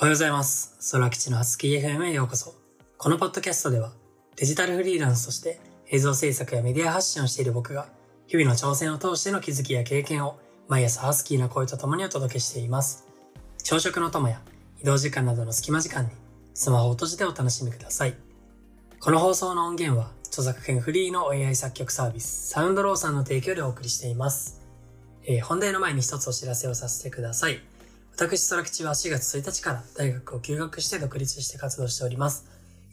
おはようございます。空吉のハスキー FM へようこそ。このポッドキャストでは、デジタルフリーランスとして映像制作やメディア発信をしている僕が、日々の挑戦を通しての気づきや経験を、毎朝ハスキーな声と共にお届けしています。朝食の友や移動時間などの隙間時間に、スマホを閉じてお楽しみください。この放送の音源は、著作権フリーの AI 作曲サービス、サウンドローさんの提供でお送りしています。えー本題の前に一つお知らせをさせてください。私、空吉は4月1日から大学を休学して独立して活動しております。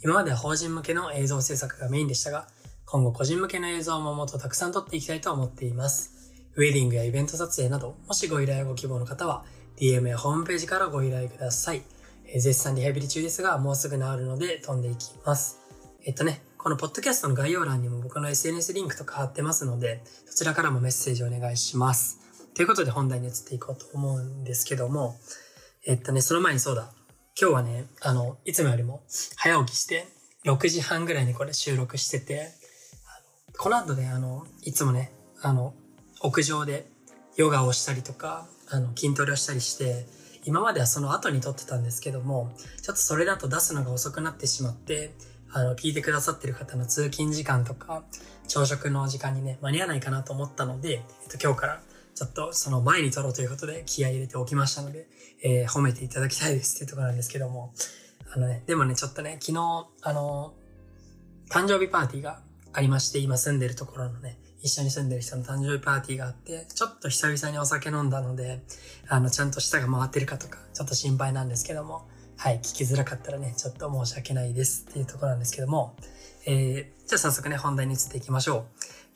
今までは法人向けの映像制作がメインでしたが、今後個人向けの映像ももっとたくさん撮っていきたいと思っています。ウェディングやイベント撮影など、もしご依頼をご希望の方は、DM やホームページからご依頼ください。え絶賛リハビリ中ですが、もうすぐ治るので飛んでいきます。えっとね、このポッドキャストの概要欄にも僕の SNS リンクとか貼ってますので、そちらからもメッセージお願いします。ということで本題に移っていこうと思うんですけども、えっとね、その前にそうだ。今日はね、あの、いつもよりも早起きして、6時半ぐらいにこれ収録してて、のこの後ね、あの、いつもね、あの、屋上でヨガをしたりとか、あの、筋トレをしたりして、今まではその後に撮ってたんですけども、ちょっとそれだと出すのが遅くなってしまって、あの、聞いてくださってる方の通勤時間とか、朝食の時間にね、間に合わないかなと思ったので、えっと、今日からちょっとその前に撮ろうということで気合入れておきましたので、えー褒めていただきたいですっていうところなんですけども、あのね、でもね、ちょっとね、昨日、あの、誕生日パーティーがありまして、今住んでるところのね、一緒に住んでる人の誕生日パーティーがあって、ちょっと久々にお酒飲んだので、あの、ちゃんと舌が回ってるかとか、ちょっと心配なんですけども、はい、聞きづらかったらね、ちょっと申し訳ないですっていうところなんですけども、えー、じゃあ早速ね、本題に移っていきましょう。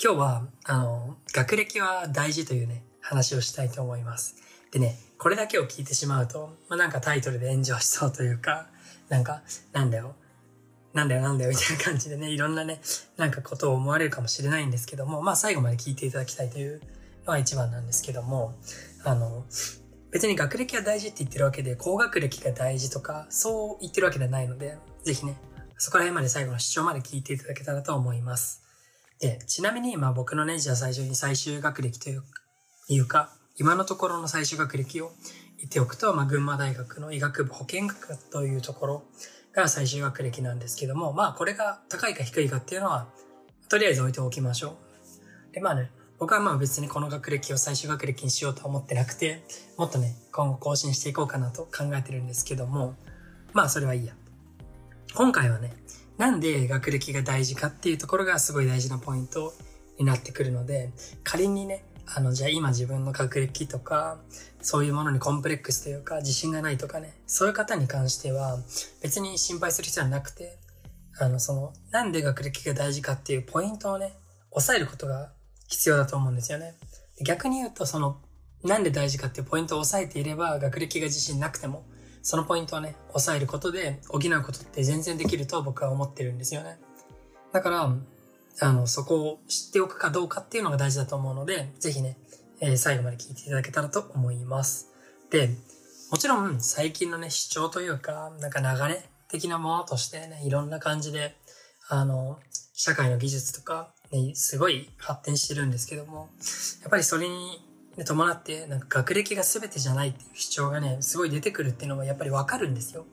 今日は、あの、学歴は大事というね、話をしたいと思います。でね、これだけを聞いてしまうと、まあ、なんかタイトルで炎上しそうというか、なんか、なんだよ、なんだよなんだよみたいな感じでね、いろんなね、なんかことを思われるかもしれないんですけども、まあ最後まで聞いていただきたいというのが一番なんですけども、あの、別に学歴が大事って言ってるわけで、高学歴が大事とか、そう言ってるわけではないので、ぜひね、そこら辺まで最後の主張まで聞いていただけたらと思います。で、ちなみに、まあ僕のね、じゃあ最初に最終学歴といういうか、今のところの最終学歴を言っておくと、まあ、群馬大学の医学部保健学というところが最終学歴なんですけども、まあ、これが高いか低いかっていうのは、とりあえず置いておきましょう。で、まあね、僕はまあ別にこの学歴を最終学歴にしようとは思ってなくて、もっとね、今後更新していこうかなと考えてるんですけども、まあそれはいいや。今回はね、なんで学歴が大事かっていうところがすごい大事なポイントになってくるので、仮にね、あの、じゃあ今自分の学歴とか、そういうものにコンプレックスというか、自信がないとかね、そういう方に関しては、別に心配する必要はなくて、あの、その、なんで学歴が大事かっていうポイントをね、抑えることが必要だと思うんですよね。逆に言うと、その、なんで大事かっていうポイントを押さえていれば、学歴が自信なくても、そのポイントをね、抑えることで補うことって全然できると僕は思ってるんですよね。だから、あの、そこを知っておくかどうかっていうのが大事だと思うので、ぜひね、えー最後まで聞いていただけたらと思います。で、もちろん最近のね、主張というか、なんか流れ的なものとしてね、いろんな感じで、あの、社会の技術とか、ね、すごい発展してるんですけども、やっぱりそれに、伴って、なんか学歴が全てじゃないっていう主張がね、すごい出てくるっていうのはやっぱりわかるんですよ。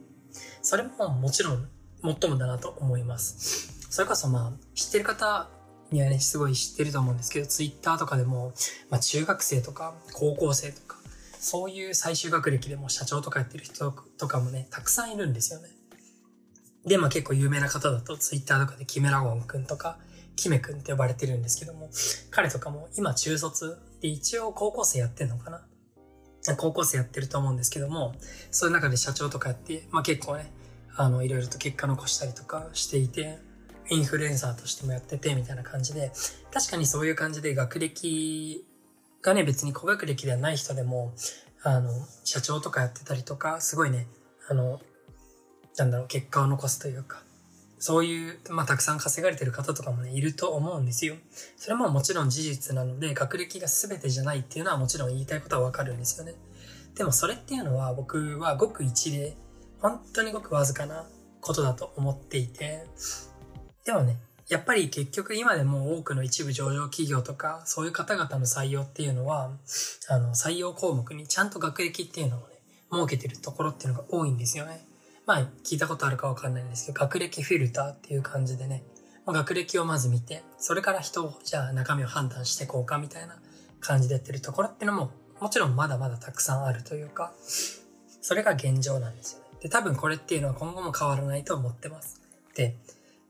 それももちろん、もっともだなと思います。それこそまあ、知ってる方にはね、すごい知ってると思うんですけど、ツイッターとかでも、まあ中学生とか高校生とか、そういう最終学歴でも社長とかやってる人とかもね、たくさんいるんですよね。で、まあ結構有名な方だと、ツイッターとかでキメラゴンくんとか、キメくんって呼ばれてるんですけども、彼とかも今中卒で一応高校生やってんのかな高校生やってると思うんですけども、そういう中で社長とかやって、まあ結構ね、あの、いろいろと結果残したりとかしていて、インフルエンサーとしてもやってて、みたいな感じで、確かにそういう感じで学歴がね、別に高学歴ではない人でも、あの、社長とかやってたりとか、すごいね、あの、なんだろう、結果を残すというか、そういう、まあ、たくさん稼がれてる方とかもね、いると思うんですよ。それももちろん事実なので、学歴が全てじゃないっていうのはもちろん言いたいことはわかるんですよね。でもそれっていうのは僕はごく一例、本当にごくわずかなことだと思っていて、でもね、やっぱり結局今でも多くの一部上場企業とか、そういう方々の採用っていうのは、あの、採用項目にちゃんと学歴っていうのをね、設けてるところっていうのが多いんですよね。まあ、聞いたことあるかわかんないんですけど、学歴フィルターっていう感じでね、ま、学歴をまず見て、それから人を、じゃあ中身を判断していこうかみたいな感じでやってるところっていうのも、もちろんまだまだたくさんあるというか、それが現状なんですよね。で、多分これっていうのは今後も変わらないと思ってます。で、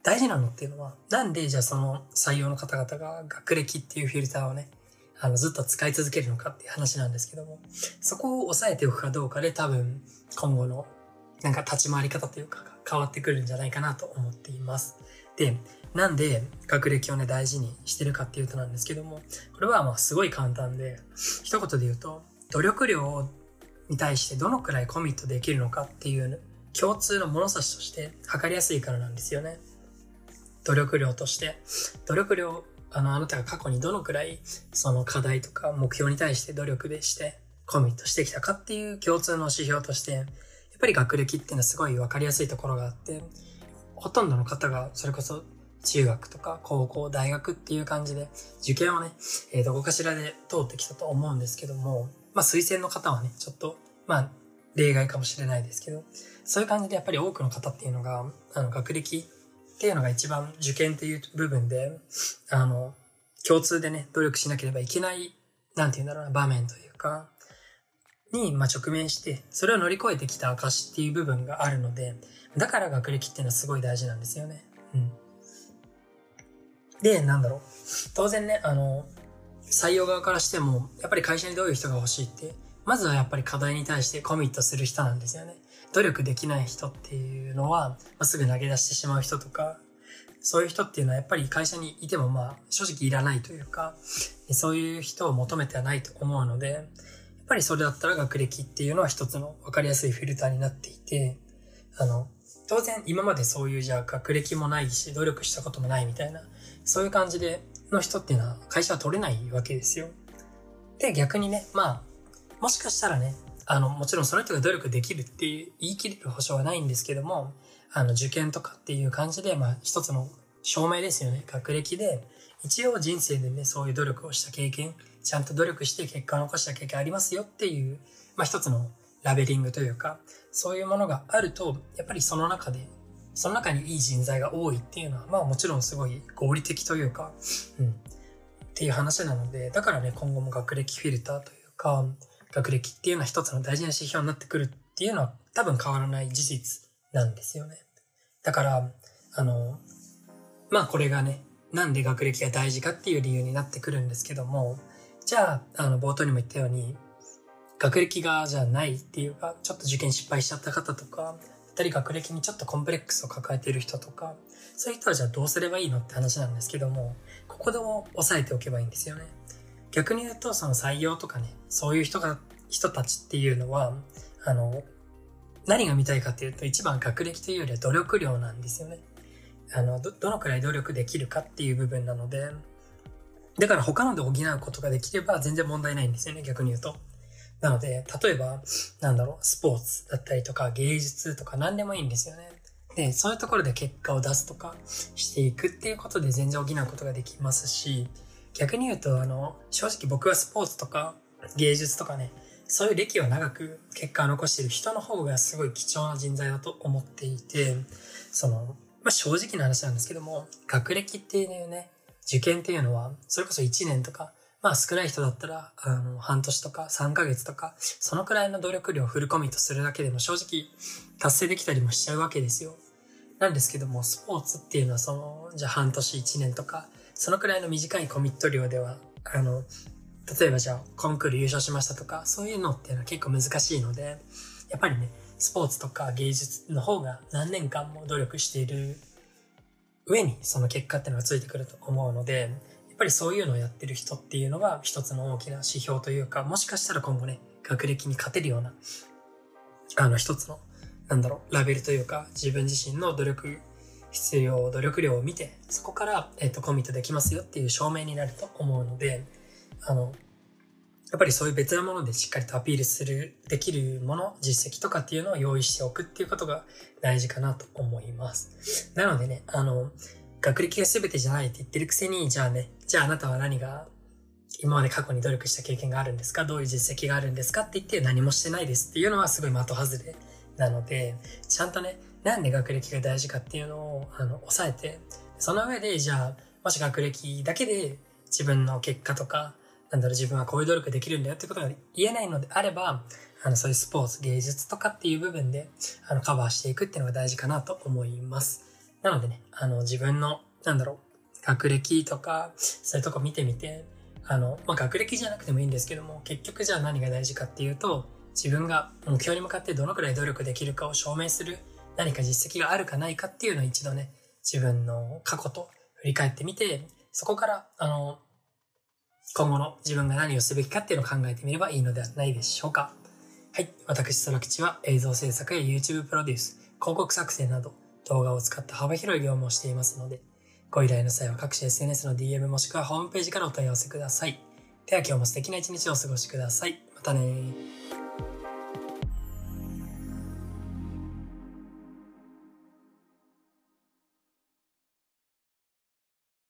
大事なのっていうのは、なんでじゃあその採用の方々が学歴っていうフィルターをね、あのずっと使い続けるのかっていう話なんですけども、そこを抑えておくかどうかで多分今後のなんか立ち回り方というかが変わってくるんじゃないかなと思っています。で、なんで学歴をね大事にしてるかっていうとなんですけども、これはまあすごい簡単で、一言で言うと、努力量に対してどのくらいコミットできるのかっていう共通の物差しとして測りやすいからなんですよね。努力量として。努力量、あの、あなたが過去にどのくらいその課題とか目標に対して努力でしてコミットしてきたかっていう共通の指標として、やっぱり学歴っていうのはすごい分かりやすいところがあって、ほとんどの方がそれこそ中学とか高校、大学っていう感じで受験をね、えー、どこかしらで通ってきたと思うんですけども、まあ推薦の方はね、ちょっと、まあ例外かもしれないですけど、そういう感じでやっぱり多くの方っていうのが、あの学歴っていうのが一番受験っていう部分で、あの、共通でね、努力しなければいけない、なんて言うんだろうな、場面というか、に、まあ、直面して、それを乗り越えてきた証っていう部分があるので、だから学歴っていうのはすごい大事なんですよね。うん。で、なんだろう。当然ね、あの、採用側からしても、やっぱり会社にどういう人が欲しいって、まずはやっぱり課題に対してコミットする人なんですよね。努力できない人っていうのは、ま、すぐ投げ出してしまう人とか、そういう人っていうのはやっぱり会社にいてもまあ正直いらないというか、そういう人を求めてはないと思うので、やっぱりそれだったら学歴っていうのは一つの分かりやすいフィルターになっていて、あの、当然今までそういうじゃあ学歴もないし努力したこともないみたいなそういう感じでの人っていうのは会社は取れないわけですよ。で、逆にね、まあ、もしかしたらね、あの、もちろんその人が努力できるっていう言い切れる保証はないんですけども、あの、受験とかっていう感じで、まあ、一つの証明ですよね。学歴で、一応人生でね、そういう努力をした経験、ちゃんと努力して結果を残した経験ありますよっていう、まあ一つのラベリングというか、そういうものがあると、やっぱりその中でその中にいい人材が多いっていうのは、まあもちろんすごい合理的というか、うん、っていう話なので、だからね、今後も学歴フィルターというか、学歴っていうのは一つの大事な指標になってくるっていうのは多分変わらない事実なんですよね。だから、あの、まあこれがね、なんで学歴が大事かっていう理由になってくるんですけども、じゃあ、あの、冒頭にも言ったように、学歴がじゃないっていうか、ちょっと受験失敗しちゃった方とか、ったり学歴にちょっとコンプレックスを抱えている人とか、そういう人はじゃあどうすればいいのって話なんですけども、ここでも押さえておけばいいんですよね。逆に言うと、その採用とかね、そういう人が、人たちっていうのは、あの、何が見たいかっていうと、一番学歴というよりは努力量なんですよね。あの、ど、どのくらい努力できるかっていう部分なので、だから他ので補うことができれば全然問題ないんですよね、逆に言うと。なので、例えば、なんだろう、スポーツだったりとか芸術とか何でもいいんですよね。で、そういうところで結果を出すとかしていくっていうことで全然補うことができますし、逆に言うと、あの、正直僕はスポーツとか芸術とかね、そういう歴を長く結果を残している人の方がすごい貴重な人材だと思っていて、その、まあ、正直な話なんですけども、学歴っていうね、受験っていうのは、それこそ1年とかまあ少ない人だったら、あの、半年とか3ヶ月とか、そのくらいの努力量をフルコミットするだけでも正直達成できたりもしちゃうわけですよ。なんですけども、スポーツっていうのはその、じゃあ半年1年とか、そのくらいの短いコミット量では、あの、例えばじゃあコンクール優勝しましたとか、そういうのっていうのは結構難しいので、やっぱりね、スポーツとか芸術の方が何年間も努力している上にその結果っていうのがついてくると思うので、やっぱりそういうのをやってる人っていうのが一つの大きな指標というか、もしかしたら今後ね、学歴に勝てるような、あの一つの、なんだろう、ラベルというか、自分自身の努力、必要、努力量を見て、そこから、えっ、と、コミットできますよっていう証明になると思うので、あの、やっぱりそういう別なものでしっかりとアピールする、できるもの、実績とかっていうのを用意しておくっていうことが大事かなと思います。なのでね、あの、学歴が全てじゃないって言ってるくせに、じゃあね、じゃああなたは何が今まで過去に努力した経験があるんですか？どういう実績があるんですか？って言って何もしてないですっていうのはすごい的外れなので、ちゃんとね、なんで学歴が大事かっていうのを、あの、抑えて、その上で、じゃあ、もし学歴だけで自分の結果とか、なんだろう、自分はこういう努力できるんだよってことが言えないのであれば、あの、そういうスポーツ、芸術とかっていう部分で、あの、カバーしていくっていうのが大事かなと思います。なのでね、あの、自分の、なんだろう、学歴とか、そういうとこ見てみて、あの、まあ、学歴じゃなくてもいいんですけども、結局じゃあ何が大事かっていうと、自分が目標に向かってどのくらい努力できるかを証明する何か実績があるかないかっていうのを一度ね、自分の過去と振り返ってみて、そこから、あの、今後の自分が何をすべきかっていうのを考えてみればいいのではないでしょうか。はい。私、空吉は映像制作や YouTube プロデュース、広告作成など動画を使った幅広い業務をしていますので、ご依頼の際は各種 SNS の DM もしくはホームページからお問い合わせください。では今日も素敵な一日をお過ごしください。またね